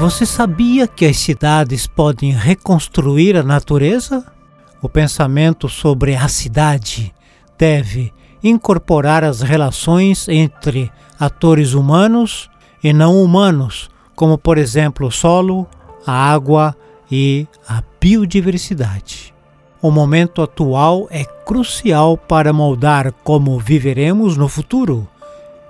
Você sabia que as cidades podem reconstruir a natureza? O pensamento sobre a cidade deve incorporar as relações entre atores humanos e não humanos, como por exemplo o solo, a água e a biodiversidade. O momento atual é crucial para moldar como viveremos no futuro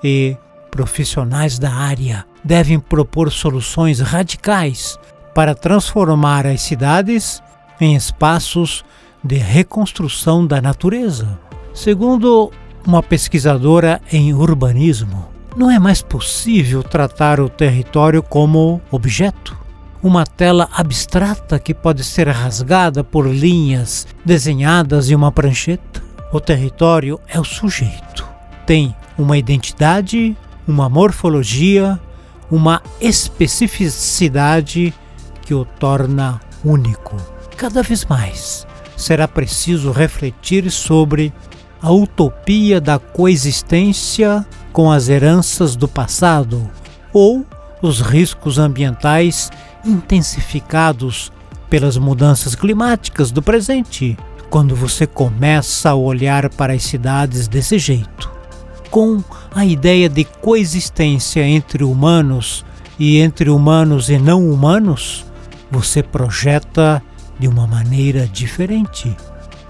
e profissionais da área devem propor soluções radicais para transformar as cidades em espaços de reconstrução da natureza. Segundo uma pesquisadora em urbanismo, não é mais possível tratar o território como objeto, uma tela abstrata que pode ser rasgada por linhas desenhadas em uma prancheta. O território é o sujeito. Tem uma identidade, uma morfologia, uma especificidade que o torna único. Cada vez mais será preciso refletir sobre a utopia da coexistência com as heranças do passado ou os riscos ambientais intensificados pelas mudanças climáticas do presente, quando você começa a olhar para as cidades desse jeito com a ideia de coexistência entre humanos e entre humanos e não humanos, você projeta de uma maneira diferente.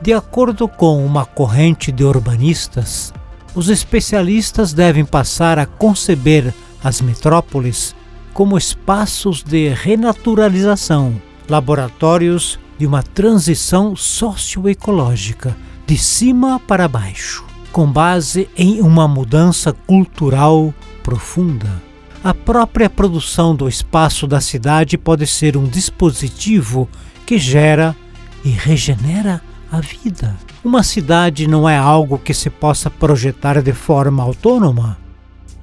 De acordo com uma corrente de urbanistas, os especialistas devem passar a conceber as metrópoles como espaços de renaturalização, laboratórios de uma transição socioecológica, de cima para baixo com base em uma mudança cultural profunda. A própria produção do espaço da cidade pode ser um dispositivo que gera e regenera a vida. Uma cidade não é algo que se possa projetar de forma autônoma.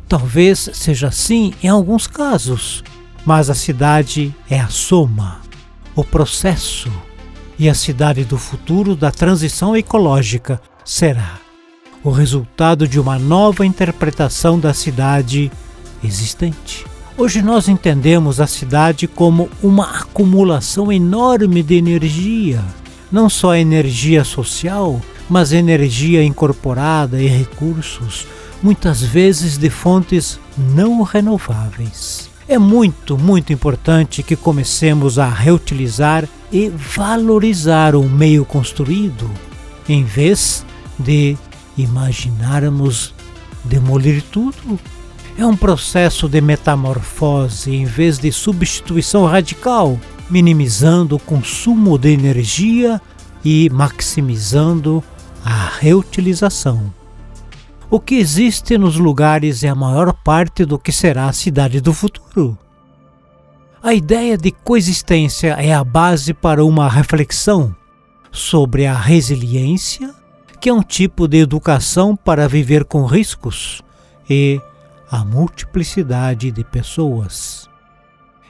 Talvez seja assim em alguns casos, mas a cidade é a soma, o processo, e a cidade do futuro da transição ecológica será o resultado de uma nova interpretação da cidade existente. Hoje nós entendemos a cidade como uma acumulação enorme de energia, não só energia social, mas energia incorporada e recursos, muitas vezes de fontes não renováveis. É muito, muito importante que comecemos a reutilizar e valorizar o meio construído, em vez de imaginarmos demolir tudo. É um processo de metamorfose em vez de substituição radical, minimizando o consumo de energia e maximizando a reutilização. O que existe nos lugares é a maior parte do que será a cidade do futuro. A ideia de coexistência é a base para uma reflexão sobre a resiliência que é um tipo de educação para viver com riscos e a multiplicidade de pessoas.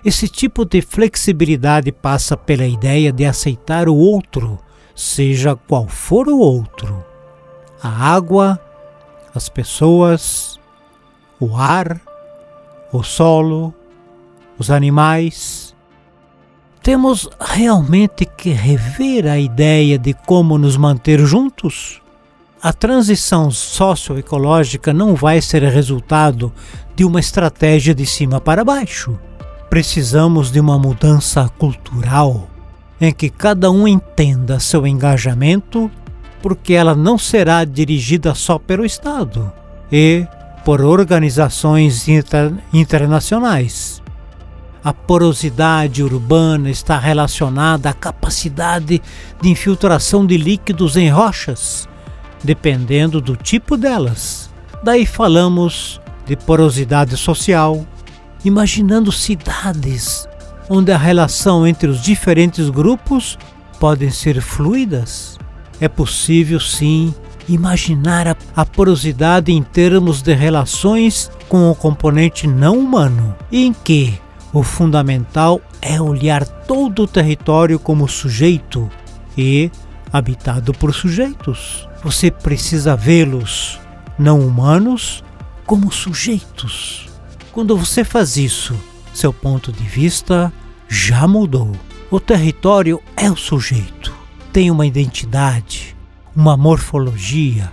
Esse tipo de flexibilidade passa pela ideia de aceitar o outro, seja qual for o outro. A água, as pessoas, o ar, o solo, os animais. Temos realmente que rever a ideia de como nos manter juntos? A transição socioecológica não vai ser resultado de uma estratégia de cima para baixo. Precisamos de uma mudança cultural em que cada um entenda seu engajamento, porque ela não será dirigida só pelo Estado e por organizações inter internacionais a porosidade urbana está relacionada à capacidade de infiltração de líquidos em rochas, dependendo do tipo delas. Daí falamos de porosidade social, imaginando cidades onde a relação entre os diferentes grupos podem ser fluidas. É possível sim imaginar a, porosidade em termos de relações com o componente não humano, em que o fundamental é olhar todo o território como sujeito e habitado por sujeitos. Você precisa vê-los, não humanos, como sujeitos. Quando você faz isso, seu ponto de vista já mudou. O território é o sujeito, tem uma identidade, uma morfologia,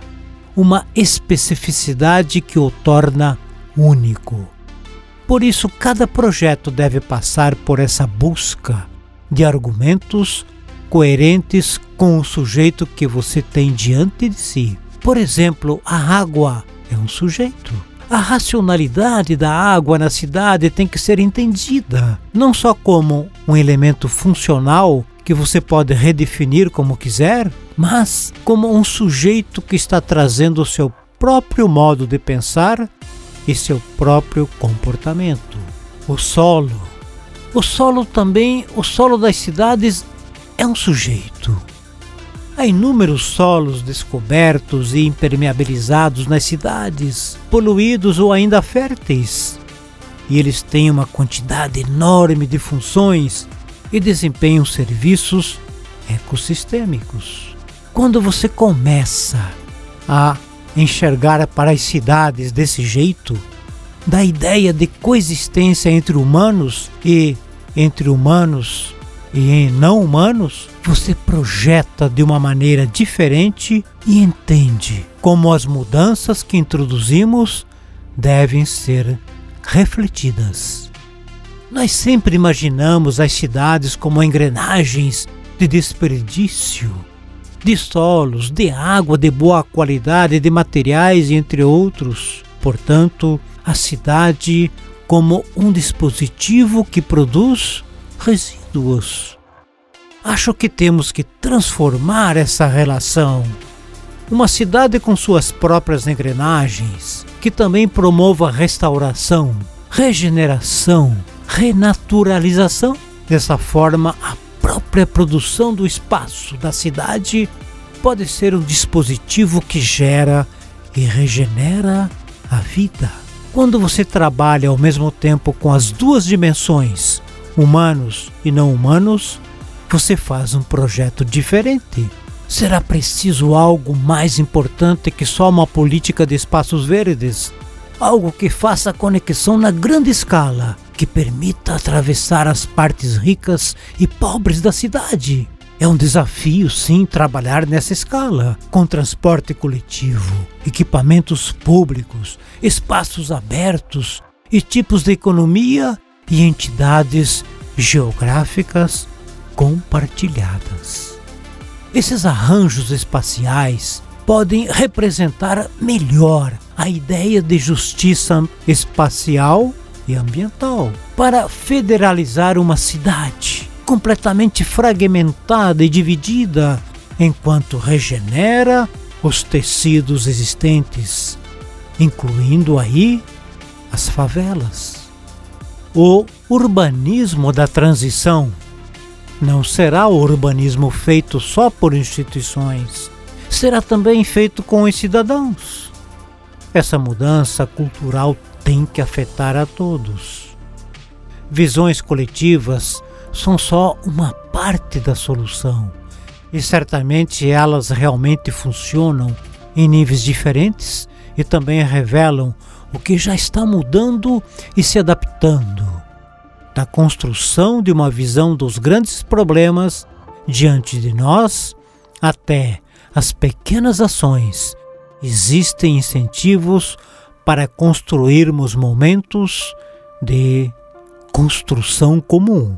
uma especificidade que o torna único. Por isso, cada projeto deve passar por essa busca de argumentos coerentes com o sujeito que você tem diante de si. Por exemplo, a água é um sujeito. A racionalidade da água na cidade tem que ser entendida, não só como um elemento funcional que você pode redefinir como quiser, mas como um sujeito que está trazendo o seu próprio modo de pensar e seu próprio comportamento. O solo. O solo também, o solo das cidades é um sujeito. Há inúmeros solos descobertos e impermeabilizados nas cidades, poluídos ou ainda férteis. E eles têm uma quantidade enorme de funções e desempenham serviços ecossistêmicos. Quando você começa a enxergar para as cidades desse jeito, da ideia de coexistência entre humanos e entre humanos e não humanos, você projeta de uma maneira diferente e entende como as mudanças que introduzimos devem ser refletidas. Nós sempre imaginamos as cidades como engrenagens de desperdício de solos, de água de boa qualidade, de materiais, entre outros. Portanto, a cidade como um dispositivo que produz resíduos. Acho que temos que transformar essa relação. Uma cidade com suas próprias engrenagens, que também promova restauração, regeneração, renaturalização. Dessa forma, a própria produção do espaço da cidade pode ser um dispositivo que gera e regenera a vida. Quando você trabalha ao mesmo tempo com as duas dimensões, humanos e não humanos, você faz um projeto diferente. Será preciso algo mais importante que só uma política de espaços verdes? Algo que faça conexão na grande escala que permita atravessar as partes ricas e pobres da cidade. É um desafio, sim, trabalhar nessa escala, com transporte coletivo, equipamentos públicos, espaços abertos e tipos de economia e entidades geográficas compartilhadas. Esses arranjos espaciais podem representar melhor a ideia de justiça espacial e ambiental para federalizar uma cidade completamente fragmentada e dividida, enquanto regenera os tecidos existentes, incluindo aí as favelas. O urbanismo da transição não será o urbanismo feito só por instituições, será também feito com os cidadãos. Essa mudança cultural tem que afetar a todos. Visões coletivas são só uma parte da solução e certamente elas realmente funcionam em níveis diferentes e também revelam o que já está mudando e se adaptando. Da construção de uma visão dos grandes problemas diante de nós até as pequenas ações, existem incentivos para construirmos momentos de construção comum.